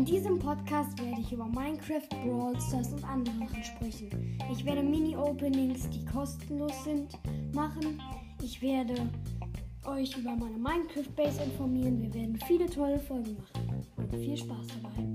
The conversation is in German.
In diesem Podcast werde ich über Minecraft, Brawl Stars und andere Sachen sprechen. Ich werde Mini-Openings, die kostenlos sind, machen. Ich werde euch über meine Minecraft-Base informieren. Wir werden viele tolle Folgen machen. Und viel Spaß dabei.